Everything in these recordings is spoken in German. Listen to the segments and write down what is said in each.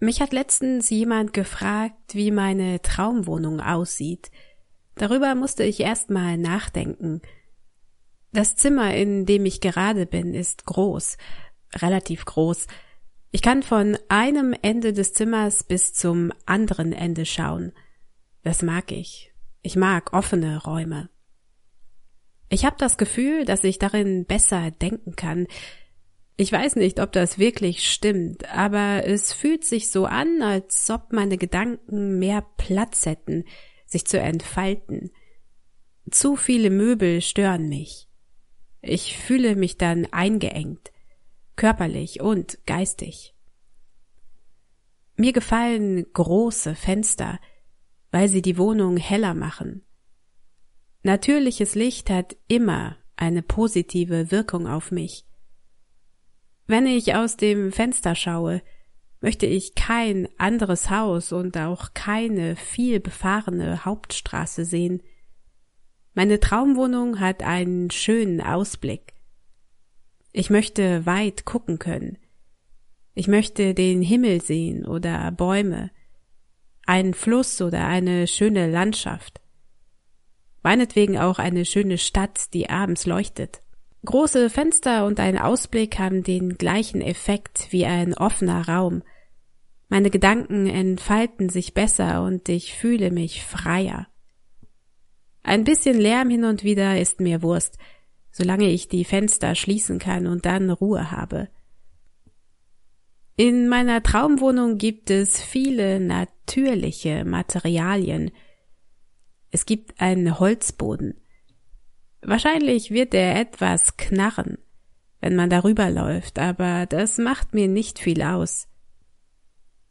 Mich hat letztens jemand gefragt, wie meine Traumwohnung aussieht. Darüber musste ich erst mal nachdenken. Das Zimmer, in dem ich gerade bin, ist groß, relativ groß. Ich kann von einem Ende des Zimmers bis zum anderen Ende schauen. Das mag ich. Ich mag offene Räume. Ich habe das Gefühl, dass ich darin besser denken kann, ich weiß nicht, ob das wirklich stimmt, aber es fühlt sich so an, als ob meine Gedanken mehr Platz hätten, sich zu entfalten. Zu viele Möbel stören mich. Ich fühle mich dann eingeengt, körperlich und geistig. Mir gefallen große Fenster, weil sie die Wohnung heller machen. Natürliches Licht hat immer eine positive Wirkung auf mich. Wenn ich aus dem Fenster schaue, möchte ich kein anderes Haus und auch keine viel befahrene Hauptstraße sehen. Meine Traumwohnung hat einen schönen Ausblick. Ich möchte weit gucken können. Ich möchte den Himmel sehen oder Bäume, einen Fluss oder eine schöne Landschaft. Meinetwegen auch eine schöne Stadt, die abends leuchtet. Große Fenster und ein Ausblick haben den gleichen Effekt wie ein offener Raum. Meine Gedanken entfalten sich besser und ich fühle mich freier. Ein bisschen Lärm hin und wieder ist mir Wurst, solange ich die Fenster schließen kann und dann Ruhe habe. In meiner Traumwohnung gibt es viele natürliche Materialien. Es gibt einen Holzboden, Wahrscheinlich wird er etwas knarren, wenn man darüber läuft, aber das macht mir nicht viel aus.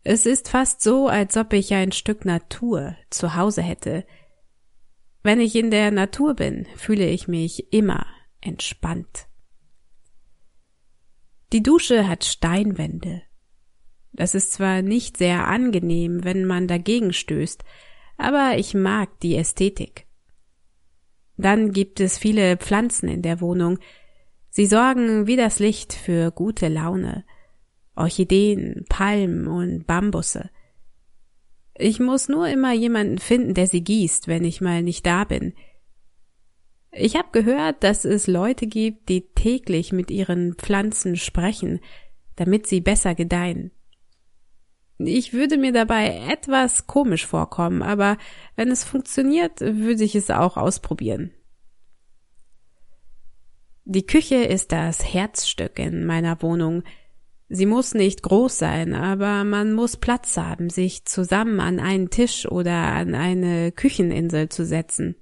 Es ist fast so, als ob ich ein Stück Natur zu Hause hätte. Wenn ich in der Natur bin, fühle ich mich immer entspannt. Die Dusche hat Steinwände. Das ist zwar nicht sehr angenehm, wenn man dagegen stößt, aber ich mag die Ästhetik. Dann gibt es viele Pflanzen in der Wohnung. Sie sorgen wie das Licht für gute Laune. Orchideen, Palmen und Bambusse. Ich muss nur immer jemanden finden, der sie gießt, wenn ich mal nicht da bin. Ich habe gehört, dass es Leute gibt, die täglich mit ihren Pflanzen sprechen, damit sie besser gedeihen. Ich würde mir dabei etwas komisch vorkommen, aber wenn es funktioniert, würde ich es auch ausprobieren. Die Küche ist das Herzstück in meiner Wohnung. Sie muss nicht groß sein, aber man muss Platz haben, sich zusammen an einen Tisch oder an eine Kücheninsel zu setzen.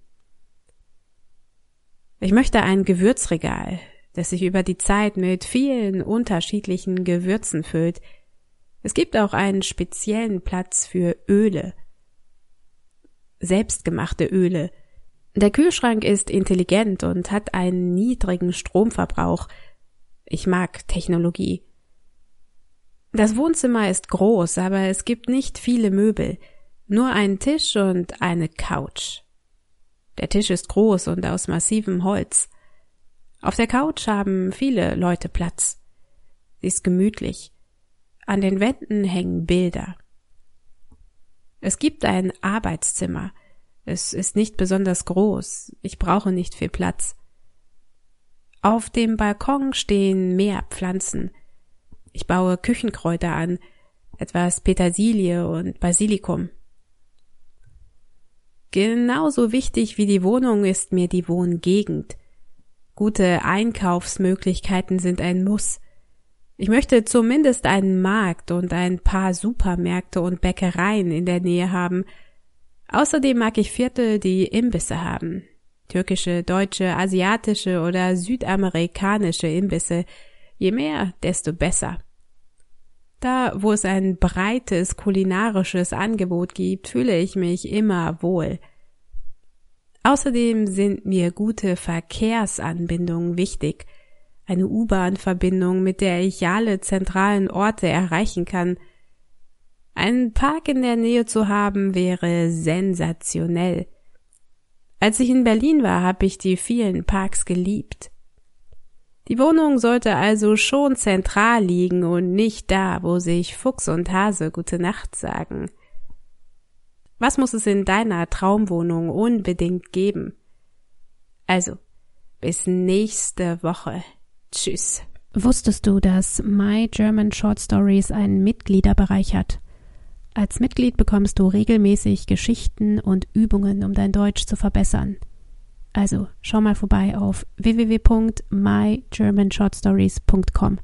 Ich möchte ein Gewürzregal, das sich über die Zeit mit vielen unterschiedlichen Gewürzen füllt, es gibt auch einen speziellen Platz für Öle. Selbstgemachte Öle. Der Kühlschrank ist intelligent und hat einen niedrigen Stromverbrauch. Ich mag Technologie. Das Wohnzimmer ist groß, aber es gibt nicht viele Möbel, nur einen Tisch und eine Couch. Der Tisch ist groß und aus massivem Holz. Auf der Couch haben viele Leute Platz. Sie ist gemütlich. An den Wänden hängen Bilder. Es gibt ein Arbeitszimmer. Es ist nicht besonders groß. Ich brauche nicht viel Platz. Auf dem Balkon stehen mehr Pflanzen. Ich baue Küchenkräuter an, etwas Petersilie und Basilikum. Genauso wichtig wie die Wohnung ist mir die Wohngegend. Gute Einkaufsmöglichkeiten sind ein Muss. Ich möchte zumindest einen Markt und ein paar Supermärkte und Bäckereien in der Nähe haben. Außerdem mag ich Viertel, die Imbisse haben. Türkische, deutsche, asiatische oder südamerikanische Imbisse. Je mehr, desto besser. Da, wo es ein breites kulinarisches Angebot gibt, fühle ich mich immer wohl. Außerdem sind mir gute Verkehrsanbindungen wichtig – eine U-Bahn-Verbindung, mit der ich alle zentralen Orte erreichen kann. Einen Park in der Nähe zu haben wäre sensationell. Als ich in Berlin war, habe ich die vielen Parks geliebt. Die Wohnung sollte also schon zentral liegen und nicht da, wo sich Fuchs und Hase gute Nacht sagen. Was muss es in deiner Traumwohnung unbedingt geben? Also, bis nächste Woche. Tschüss. Wusstest du, dass My German Short Stories einen Mitgliederbereich hat? Als Mitglied bekommst du regelmäßig Geschichten und Übungen, um dein Deutsch zu verbessern. Also schau mal vorbei auf www.mygermanshortstories.com.